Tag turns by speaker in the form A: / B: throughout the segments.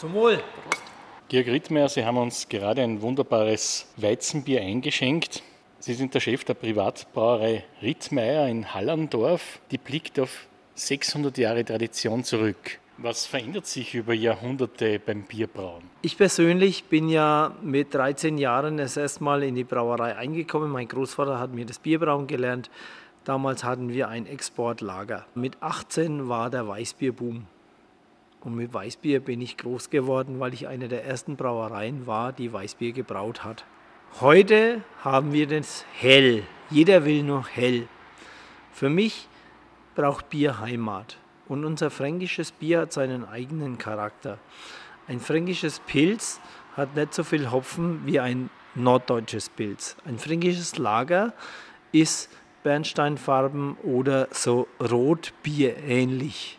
A: Zum Wohl.
B: Georg Rittmeier, Sie haben uns gerade ein wunderbares Weizenbier eingeschenkt. Sie sind der Chef der Privatbrauerei Rittmeier in Hallandorf. Die blickt auf 600 Jahre Tradition zurück. Was verändert sich über Jahrhunderte beim Bierbrauen?
A: Ich persönlich bin ja mit 13 Jahren das erste Mal in die Brauerei eingekommen. Mein Großvater hat mir das Bierbrauen gelernt. Damals hatten wir ein Exportlager. Mit 18 war der Weißbierboom. Und mit Weißbier bin ich groß geworden, weil ich eine der ersten Brauereien war, die Weißbier gebraut hat. Heute haben wir das Hell. Jeder will nur Hell. Für mich braucht Bier Heimat. Und unser fränkisches Bier hat seinen eigenen Charakter. Ein fränkisches Pilz hat nicht so viel Hopfen wie ein norddeutsches Pilz. Ein fränkisches Lager ist Bernsteinfarben oder so Rotbier ähnlich.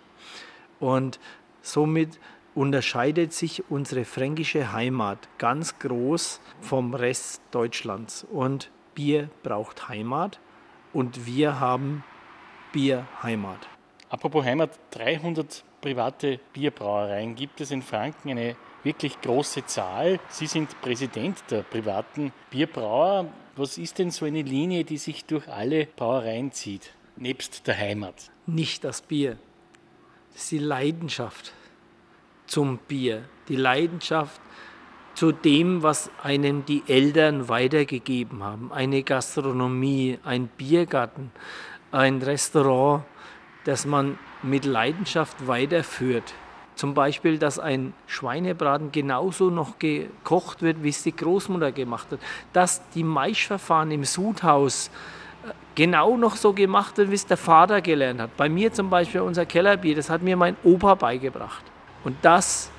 A: Und somit unterscheidet sich unsere fränkische Heimat ganz groß vom Rest Deutschlands. Und Bier braucht Heimat und wir haben Bier Heimat.
B: Apropos Heimat, 300 private Bierbrauereien gibt es in Franken, eine wirklich große Zahl. Sie sind Präsident der privaten Bierbrauer. Was ist denn so eine Linie, die sich durch alle Brauereien zieht, nebst der Heimat?
A: Nicht das Bier, das ist die Leidenschaft zum Bier, die Leidenschaft zu dem, was einem die Eltern weitergegeben haben. Eine Gastronomie, ein Biergarten, ein Restaurant, das man mit Leidenschaft weiterführt. Zum Beispiel, dass ein Schweinebraten genauso noch gekocht wird, wie es die Großmutter gemacht hat. Dass die Maischverfahren im Sudhaus genau noch so gemacht wird, wie es der Vater gelernt hat. Bei mir zum Beispiel unser Kellerbier, das hat mir mein Opa beigebracht. Und das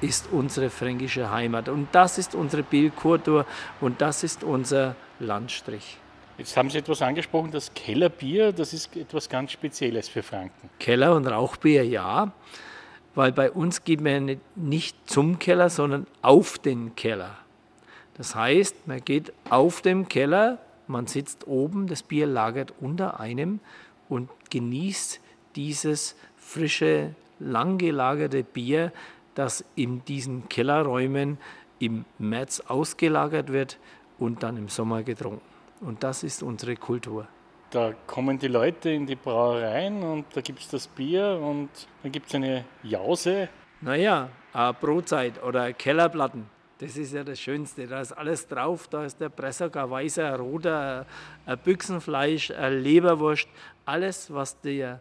A: ist unsere fränkische Heimat. Und das ist unsere Bierkultur und das ist unser Landstrich.
B: Jetzt haben Sie etwas angesprochen, das Kellerbier, das ist etwas ganz Spezielles für Franken.
A: Keller- und Rauchbier, ja, weil bei uns geht man nicht zum Keller, sondern auf den Keller. Das heißt, man geht auf dem Keller, man sitzt oben, das Bier lagert unter einem und genießt dieses frische, lang gelagerte Bier, das in diesen Kellerräumen im März ausgelagert wird und dann im Sommer getrunken. Und das ist unsere Kultur.
B: Da kommen die Leute in die Brauereien und da gibt es das Bier und dann gibt es eine Jause.
A: Naja, eine Brotzeit oder Kellerplatten. Das ist ja das Schönste. Da ist alles drauf. Da ist der Pressack, ein weißer, ein roter, ein Büchsenfleisch, eine Leberwurst. Alles, was der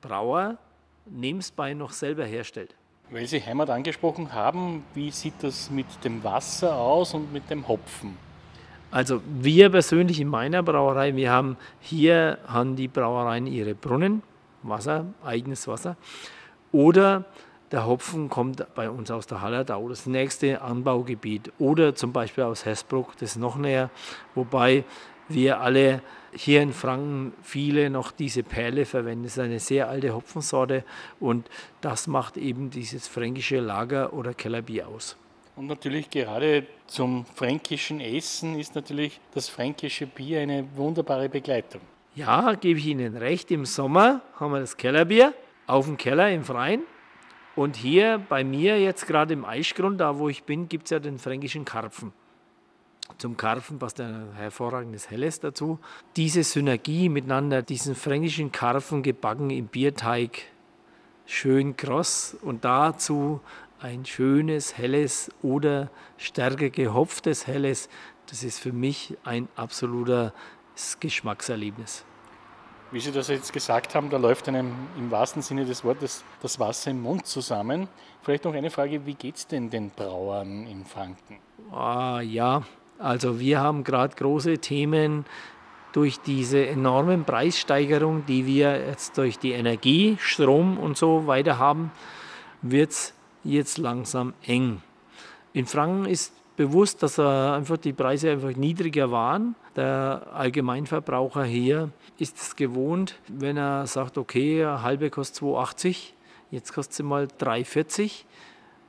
A: Brauer nebenbei noch selber herstellt.
B: Weil Sie Heimat angesprochen haben, wie sieht das mit dem Wasser aus und mit dem Hopfen?
A: Also wir persönlich in meiner Brauerei, wir haben hier haben die Brauereien ihre Brunnen, Wasser, eigenes Wasser. Oder der Hopfen kommt bei uns aus der Hallertau, das nächste Anbaugebiet. Oder zum Beispiel aus Hersbruck, das ist noch näher. Wobei wir alle hier in Franken viele noch diese Perle verwenden. Das ist eine sehr alte Hopfensorte und das macht eben dieses fränkische Lager- oder Kellerbier aus.
B: Und natürlich gerade zum fränkischen Essen ist natürlich das fränkische Bier eine wunderbare Begleitung.
A: Ja, gebe ich Ihnen recht. Im Sommer haben wir das Kellerbier auf dem Keller im Freien. Und hier bei mir jetzt gerade im Eichgrund, da wo ich bin, gibt es ja den fränkischen Karpfen. Zum Karpfen passt ein hervorragendes Helles dazu. Diese Synergie miteinander, diesen fränkischen Karpfen gebacken im Bierteig, schön kross und dazu ein schönes, helles oder stärker gehopftes helles, das ist für mich ein absolutes Geschmackserlebnis.
B: Wie Sie das jetzt gesagt haben, da läuft einem im wahrsten Sinne des Wortes das Wasser im Mund zusammen. Vielleicht noch eine Frage, wie geht es denn den Brauern in Franken?
A: Ah, ja, also wir haben gerade große Themen durch diese enormen Preissteigerungen, die wir jetzt durch die Energie, Strom und so weiter haben, wird es jetzt langsam eng. In Franken ist bewusst, dass einfach die Preise einfach niedriger waren. Der Allgemeinverbraucher hier ist es gewohnt, wenn er sagt, okay, eine halbe kostet 2,80, jetzt kostet sie mal 3,40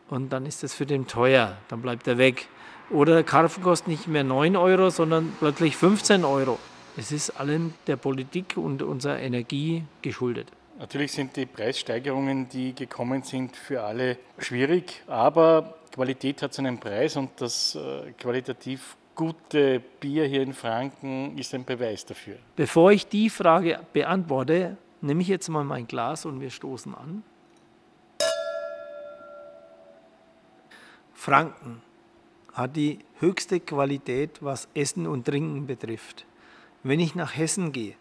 A: und dann ist das für den teuer, dann bleibt er weg. Oder der Karpfen kostet nicht mehr 9 Euro, sondern plötzlich 15 Euro. Es ist allem der Politik und unserer Energie geschuldet.
B: Natürlich sind die Preissteigerungen, die gekommen sind, für alle schwierig, aber Qualität hat seinen Preis und das äh, qualitativ gute Bier hier in Franken ist ein Beweis dafür.
A: Bevor ich die Frage beantworte, nehme ich jetzt mal mein Glas und wir stoßen an. Franken hat die höchste Qualität, was Essen und Trinken betrifft. Wenn ich nach Hessen gehe,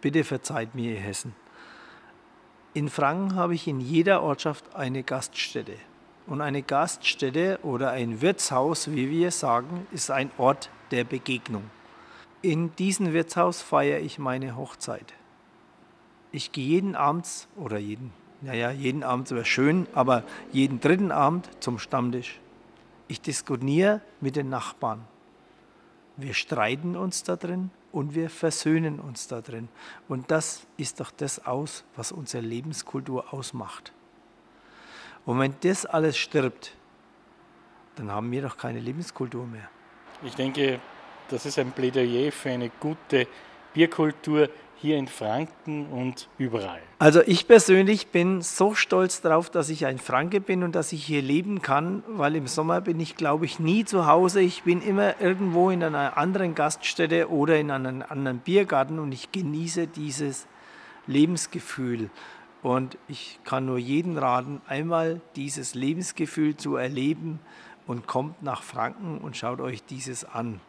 A: bitte verzeiht mir ihr Hessen, in Franken habe ich in jeder Ortschaft eine Gaststätte. Und eine Gaststätte oder ein Wirtshaus, wie wir sagen, ist ein Ort der Begegnung. In diesem Wirtshaus feiere ich meine Hochzeit. Ich gehe jeden Abend oder jeden, naja, jeden Abend wäre schön, aber jeden dritten Abend zum Stammtisch. Ich diskutiere mit den Nachbarn. Wir streiten uns da drin und wir versöhnen uns da drin. Und das ist doch das aus, was unsere Lebenskultur ausmacht. Und wenn das alles stirbt, dann haben wir doch keine Lebenskultur mehr.
B: Ich denke, das ist ein Plädoyer für eine gute Bierkultur hier in Franken und überall.
A: Also ich persönlich bin so stolz darauf, dass ich ein Franke bin und dass ich hier leben kann, weil im Sommer bin ich, glaube ich, nie zu Hause. Ich bin immer irgendwo in einer anderen Gaststätte oder in einem anderen Biergarten und ich genieße dieses Lebensgefühl. Und ich kann nur jeden raten, einmal dieses Lebensgefühl zu erleben und kommt nach Franken und schaut euch dieses an.